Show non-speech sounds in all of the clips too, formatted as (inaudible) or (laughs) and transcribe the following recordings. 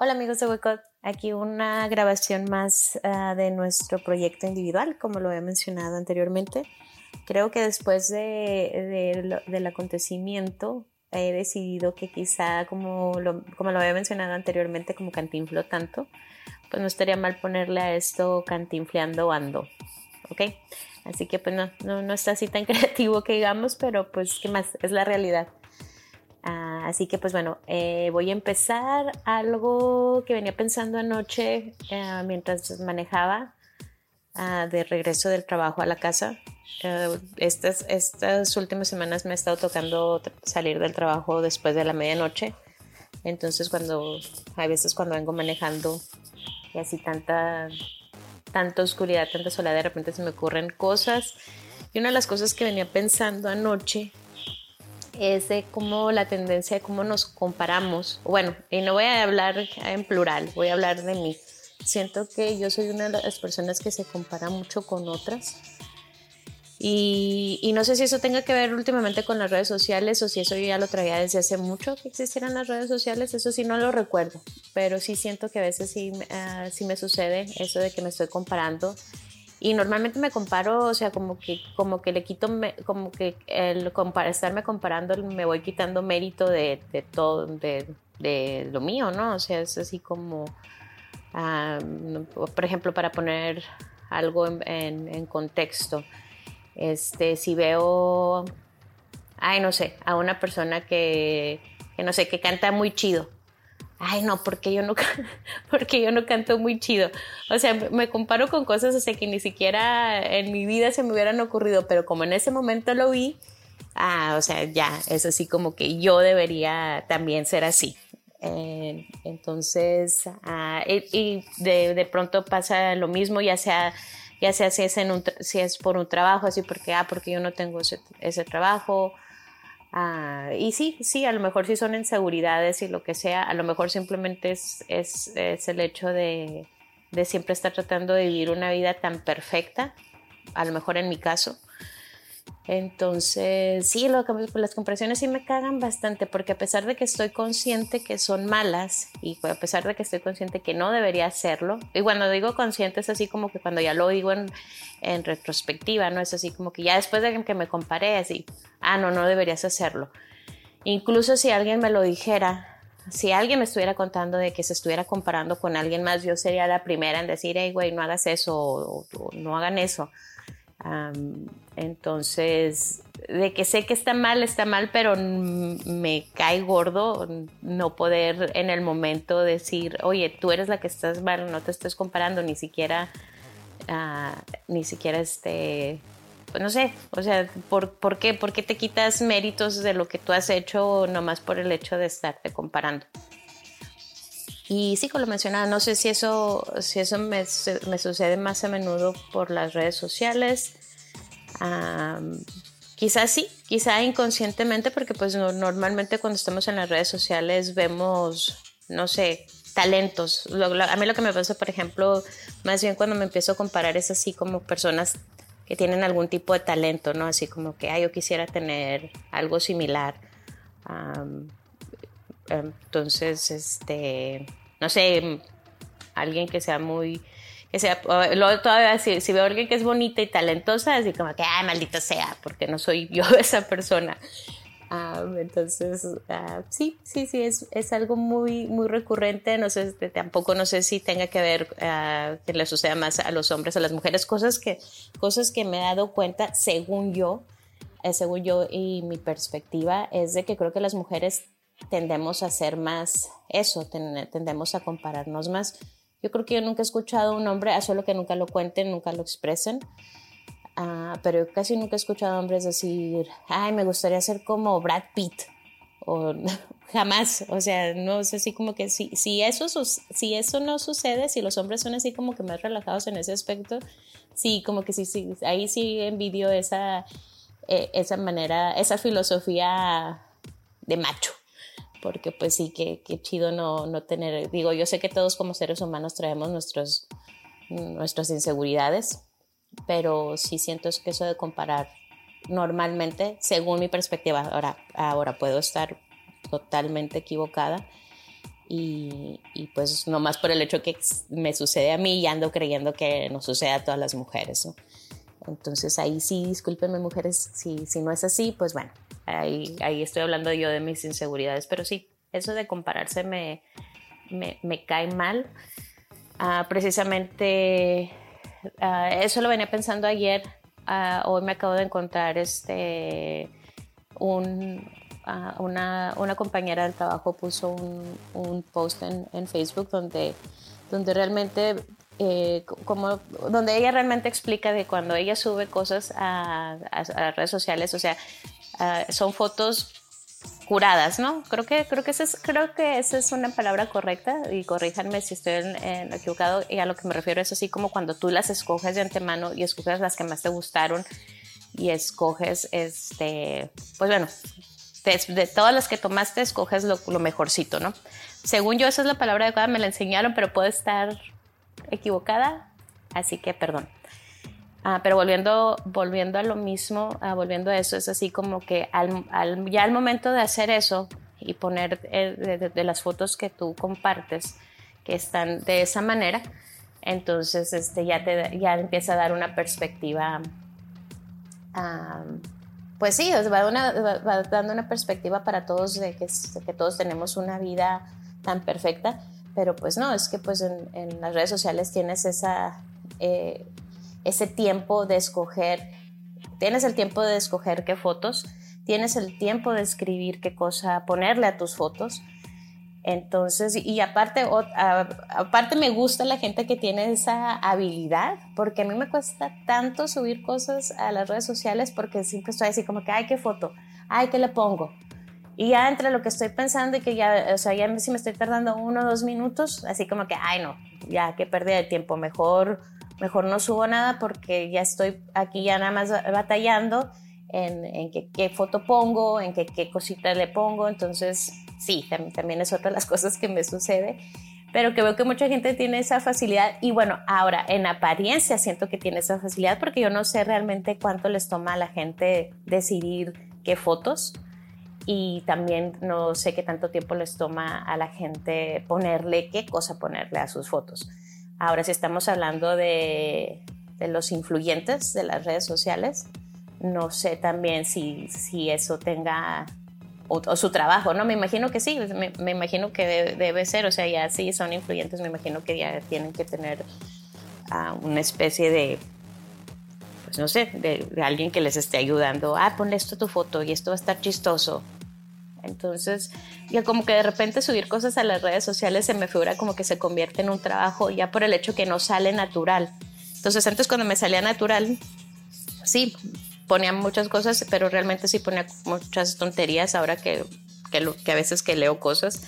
Hola amigos de Wecot, aquí una grabación más uh, de nuestro proyecto individual, como lo he mencionado anteriormente. Creo que después de, de, del acontecimiento he decidido que quizá, como lo, como lo había mencionado anteriormente, como cantinflo tanto, pues no estaría mal ponerle a esto cantinfleando ando, ¿ok? Así que pues no, no, no está así tan (laughs) creativo que digamos, pero pues qué más, es la realidad. Así que pues bueno, eh, voy a empezar algo que venía pensando anoche uh, mientras manejaba uh, de regreso del trabajo a la casa. estas, estas últimas semanas me ha estado tocando salir del trabajo después de la medianoche. Entonces cuando, a veces cuando vengo manejando y así tanta, tanta oscuridad, tanta soledad, de repente se me ocurren cosas. Y una de las cosas que venía pensando anoche es de cómo la tendencia de cómo nos comparamos. Bueno, y no voy a hablar en plural, voy a hablar de mí. Siento que yo soy una de las personas que se compara mucho con otras. Y, no sé si eso tenga que ver últimamente con las redes sociales o si eso yo ya lo traía desde hace mucho que existieran las redes sociales, eso sí no lo recuerdo, pero sí siento que a veces sí, uh, sí me sucede eso de que me estoy comparando y normalmente me comparo, o sea, como que, como que le quito, como que el estarme comparando me voy quitando mérito de, de todo, de, de, lo mío, ¿no? O sea, es así como, um, por ejemplo, para poner algo en, en, en, contexto, este, si veo, ay, no sé, a una persona que, que no sé, que canta muy chido, ay no, porque yo no, (laughs) porque yo no canto muy chido. O sea, me comparo con cosas o que ni siquiera en mi vida se me hubieran ocurrido, pero como en ese momento lo vi, ah, o sea, ya, es así como que yo debería también ser así. Eh, entonces, ah, y, de, de, pronto pasa lo mismo, ya sea, ya sea si es, en un, si es por un trabajo, así porque, ah, porque yo no tengo ese, ese trabajo, Ah, y sí, sí, a lo mejor sí son inseguridades y lo que sea, a lo mejor simplemente es, es, es el hecho de, de, siempre estar tratando de vivir una vida tan perfecta, a lo mejor en mi caso, entonces, sí, lo pues, las comparaciones sí me cagan bastante porque a pesar de que estoy consciente que son malas y a pesar de que estoy consciente que no debería hacerlo, y cuando digo consciente es así como que cuando ya lo digo en, retrospectiva, ¿no? Es así como que ya después de que me comparé, así, ah, no, no deberías hacerlo. Incluso si alguien me lo dijera, si alguien me estuviera contando de que se estuviera comparando con alguien más, yo sería la primera en decir, hey, güey, no hagas eso o no hagan eso Um, entonces, de que sé que está mal, está mal, pero me cae gordo no poder en el momento decir, oye, tú eres la que estás mal, no te estés comparando, ni siquiera, uh, ni siquiera este, pues no sé, o sea, ¿por, ¿por, qué? ¿Por qué te quitas méritos de lo que tú has hecho nomás por el hecho de estarte comparando? Y sí, como lo mencionaba, no sé si eso, si eso me, sucede más a menudo por las redes sociales. Um, quizás sí, quizá inconscientemente, porque pues normalmente cuando estamos en las redes sociales vemos, no sé, talentos. a mí lo que me pasa, por ejemplo, más bien cuando me empiezo a comparar es así como personas que tienen algún tipo de talento, ¿no? Así como que, ah, yo quisiera tener algo similar. Entonces, este, no sé, alguien que sea muy, que sea, todavía si, veo a alguien que es bonita y talentosa, así como que, ay, maldito sea, porque no soy yo (laughs) esa persona. Entonces, uh, sí, sí, sí, es, es, algo muy, muy recurrente. No sé, tampoco no sé si tenga que ver uh, que le suceda más a los hombres, a las mujeres, cosas que, cosas que me he dado cuenta, según yo, eh, según yo y mi perspectiva, es de que creo que las mujeres tendemos a hacer más eso, tendemos a compararnos más. Yo creo que yo nunca he escuchado a un hombre, a solo que nunca lo cuenten, nunca lo expresen, uh, pero yo casi nunca he escuchado a hombres decir, ay, me gustaría ser como Brad Pitt, o (laughs) jamás, o sea, no es así como que si, si, eso, si eso no sucede, si los hombres son así como que más relajados en ese aspecto, sí, como que sí, sí ahí sí envidio esa, eh, esa manera, esa filosofía de macho porque pues sí, que, chido no, no, tener, digo, yo sé que todos como seres humanos traemos nuestros, nuestras inseguridades, pero sí siento que eso de comparar normalmente, según mi perspectiva, ahora, ahora puedo estar totalmente equivocada, Y, y, pues nomás por el hecho que me sucede a mí y ando creyendo que nos sucede a todas las mujeres, ¿no? Entonces ahí sí, discúlpenme mujeres, si, si no es así, pues bueno, ahí, ahí estoy hablando yo de mis inseguridades, pero sí, eso de compararse me, me, me cae mal. Uh, precisamente uh, eso lo venía pensando ayer, uh, hoy me acabo de encontrar este, un, una, una, compañera del trabajo puso un, un post en, en, Facebook donde, donde realmente eh, como donde ella realmente explica de cuando ella sube cosas a, a, redes sociales, o sea, son fotos curadas, ¿no? Creo que, creo, que esa es, creo que esa es una palabra correcta y corríjanme si estoy en, en equivocado y a lo que me refiero es así como cuando tú las escoges de antemano y escoges las que más te gustaron y escoges, este, pues bueno, de, todas las que tomaste escoges lo, lo mejorcito, ¿no? Según yo esa es la palabra adecuada, me la enseñaron, pero puede estar equivocada, así que perdón. Ah, pero volviendo, volviendo a lo mismo, ah, volviendo a eso, es así como que al, ya al momento de hacer eso y poner eh, de, las fotos que tú compartes, que están de esa manera, entonces este, ya, te, ya empieza a dar una perspectiva, pues sí, va, dando una perspectiva para todos de que, de que todos tenemos una vida tan perfecta pero pues no, es que pues en, las redes sociales tienes esa, eh, ese tiempo de escoger, tienes el tiempo de escoger qué fotos, tienes el tiempo de escribir qué cosa ponerle a tus fotos. Entonces, y aparte, aparte me gusta la gente que tiene esa habilidad, porque a mí me cuesta tanto subir cosas a las redes sociales porque siempre estoy así como que, ay, qué foto, ay, qué le pongo, y ya entre lo que estoy pensando y que ya, o sea, ya si me estoy tardando uno o dos minutos, así como que, ay no, ya que perdí de tiempo, mejor, mejor no subo nada porque ya estoy aquí ya nada más batallando en, en qué, foto pongo, en qué, qué cosita le pongo, entonces sí, también, también es otra de las (laughs) cosas que me sucede pero que veo que mucha gente tiene esa facilidad. Y bueno, ahora en apariencia siento que tiene esa facilidad porque yo no sé realmente cuánto les toma a la gente decidir qué fotos y también no sé qué tanto tiempo les toma a la gente ponerle qué cosa ponerle a sus fotos. Ahora si estamos hablando de, de los influyentes de las redes sociales, no sé también si, si eso tenga o, su trabajo, ¿no? Me imagino que sí, me, imagino que debe, ser, o sea, ya sí son influyentes, me imagino que ya tienen que tener uh, una especie de, pues no sé, de, de, alguien que les esté ayudando, ah, ponle esto a tu foto y esto va a estar chistoso, entonces, ya como que de repente subir cosas a las redes sociales se me figura como que se convierte en un trabajo ya por el hecho que no sale natural. Entonces, antes cuando me salía natural, sí, ponía muchas cosas, pero realmente sí ponía muchas tonterías ahora que, que, a veces que leo cosas.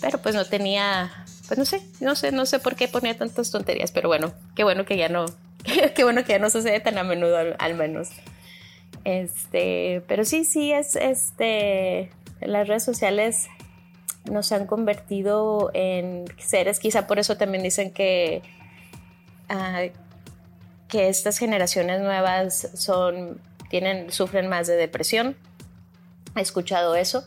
Pero pues no tenía, pues no sé, no sé, no sé por qué ponía tantas tonterías, pero bueno, qué bueno que ya no, (laughs) qué bueno que ya no sucede tan a menudo al menos. Este, pero sí, sí, es este, las redes sociales nos han convertido en seres, quizá por eso también dicen que, ah, que estas generaciones nuevas son, tienen, sufren más de depresión. He escuchado eso.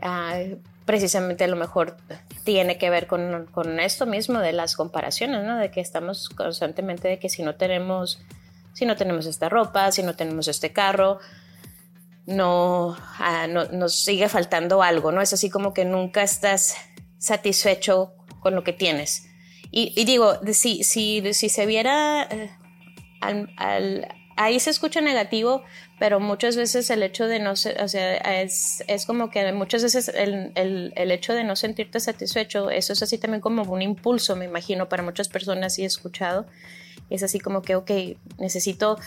Ah, precisamente a lo mejor tiene que ver con, con, esto mismo de las comparaciones, ¿no? De que estamos constantemente de que si no tenemos si no tenemos esta ropa, si no tenemos este carro, no, ah, no, nos sigue faltando algo, ¿no? Es así como que nunca estás satisfecho con lo que tienes. Y, digo, si, si, si se viera, eh, ahí se escucha negativo, pero muchas veces el hecho de no, o sea, es, es como que muchas veces el, el, el, hecho de no sentirte satisfecho, eso es así también como un impulso, me imagino, para muchas personas y he escuchado es así como que, ok, necesito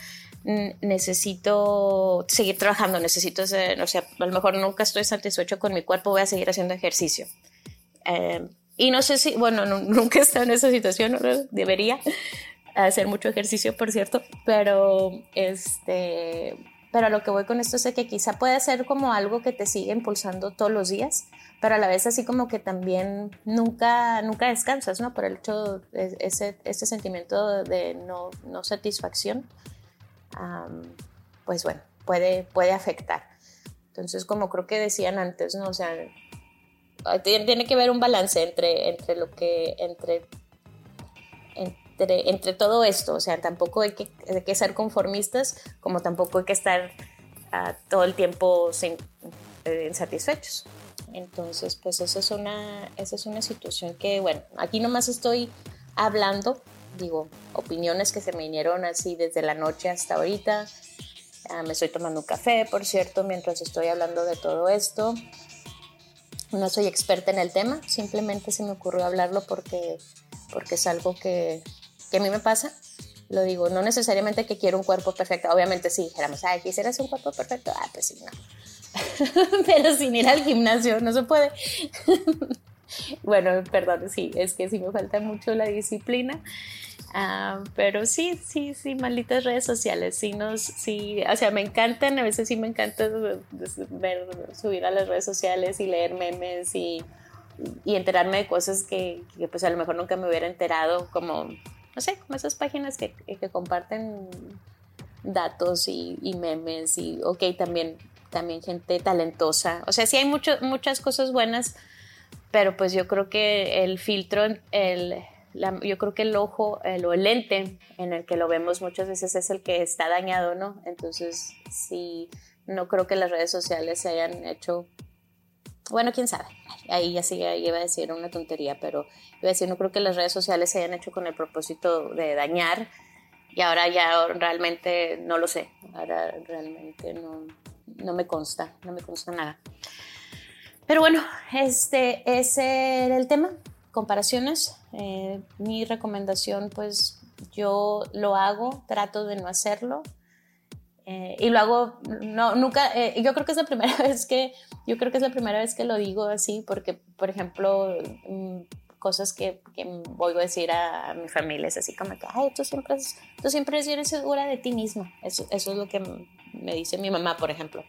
necesito seguir trabajando, necesito hacer, o sea, a lo mejor nunca estoy satisfecho con mi cuerpo, voy a seguir haciendo ejercicio. Em, y no sé si, bueno, (laughs) nunca he estado en esa situación, debería hacer mucho ejercicio, por cierto, pero este, pero a lo que voy con esto es que quizá puede ser como algo que te sigue impulsando todos los días, pero a la vez así como que también nunca, nunca descansas, ¿no? Por el hecho, de ese, sentimiento de no, no satisfacción, pues bueno, puede, puede afectar. Entonces, como creo que decían antes, ¿no? O sea, tiene que haber un balance entre, entre lo que, entre, entre, entre todo esto, o sea, tampoco hay que, hay que ser conformistas, como tampoco hay que estar uh, todo el tiempo sin, eh, insatisfechos. Entonces, pues esa es, una, esa es una situación que, bueno, aquí nomás estoy hablando, digo, opiniones que se me vinieron así desde la noche hasta ahorita. Ah, me estoy tomando un café, por cierto, mientras estoy hablando de todo esto. No soy experta en el tema, simplemente se me ocurrió hablarlo porque, porque es algo que, que a mí me pasa. Lo digo, no necesariamente que quiero un cuerpo perfecto. Obviamente, si dijéramos, ay, quisieras un cuerpo perfecto, ah, pues sí, no. (laughs) Pero sin ir al gimnasio no se puede. (laughs) bueno, perdón, sí, es que sí me falta mucho la disciplina. Ah, pero sí, sí, sí, malditas redes sociales, sí nos, sí, o sea, me encantan, a veces sí me encanta ver, subir a las redes sociales y leer memes y, y enterarme de cosas que, pues a lo mejor nunca me hubiera enterado, como, no sé, como esas páginas que, que comparten datos y, memes y, ok, también, también gente talentosa, o sea, sí hay mucho, muchas cosas buenas, pero pues yo creo que el filtro, el yo creo que el ojo el, o el lente en el que lo vemos muchas veces es el que está dañado, ¿no? Entonces, sí, no creo que las redes sociales se hayan hecho, bueno, quién sabe, ahí ya sí iba a decir una tontería, pero iba a decir, no creo que las redes sociales se hayan hecho con el propósito de dañar y ahora ya realmente no lo sé, ahora realmente no, no me consta, no me consta nada. Pero bueno, este, ese era el tema comparaciones. Eh, mi recomendación, pues yo lo hago, trato de no hacerlo. Eh, y lo hago, no, nunca, eh, yo creo que es la primera (laughs) vez que, yo creo que es la primera vez que lo digo así, porque, por ejemplo, mm, cosas que, que voy a decir a, mi familia es así como que, ay, tú siempre, tú siempre eres segura de ti misma. Eso, eso es lo que me dice mi mamá, por ejemplo.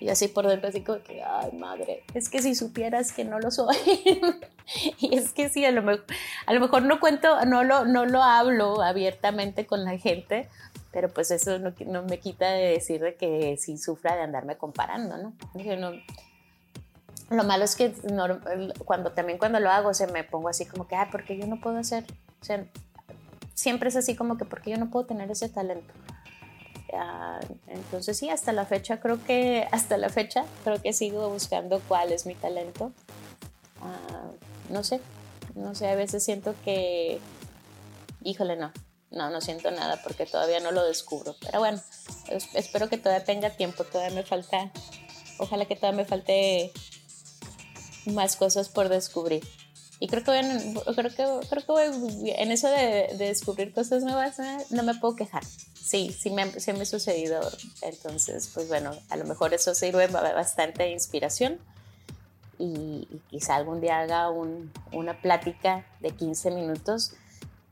Y así por dentro, así como que, ay, madre, es que si supieras que no lo soy. (laughs) y es que sí, a lo, mejor, a lo mejor no cuento, no lo, no lo hablo abiertamente con la gente, pero pues eso no, me quita de decir de que sí sufra de andarme comparando, ¿no? lo malo es que cuando también cuando lo hago se me pongo así como que, ah, porque yo no puedo hacer, o sea, siempre es así como que porque yo no puedo tener ese talento entonces sí, hasta la fecha creo que, hasta la fecha creo que sigo buscando cuál es mi talento. Ah, no sé, no sé, a veces siento que, híjole, no, no, no siento nada porque todavía no lo descubro. Pero bueno, espero que todavía tenga tiempo, todavía me falta, ojalá que todavía me falte más cosas por descubrir. Y creo que, creo que, creo que en eso de, de descubrir cosas nuevas no me puedo quejar sí, sí me, sí me ha sucedido. Entonces, pues bueno, a lo mejor eso sirve bastante de inspiración y, quizá algún día haga una plática de 15 minutos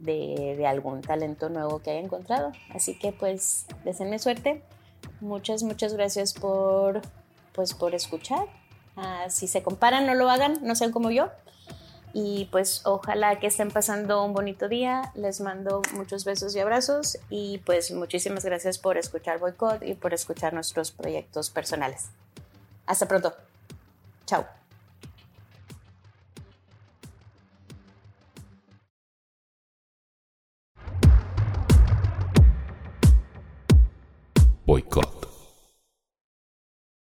de, algún talento nuevo que haya encontrado. Así que pues, deseenme suerte. Muchas, muchas gracias por, pues, por escuchar. Ah, si se comparan, no lo hagan, no sean como yo. Y pues ojalá que estén pasando un bonito día. Les mando muchos besos y abrazos. Y pues muchísimas gracias por escuchar Boycott y por escuchar nuestros proyectos personales. Hasta pronto. Chao. Boycott.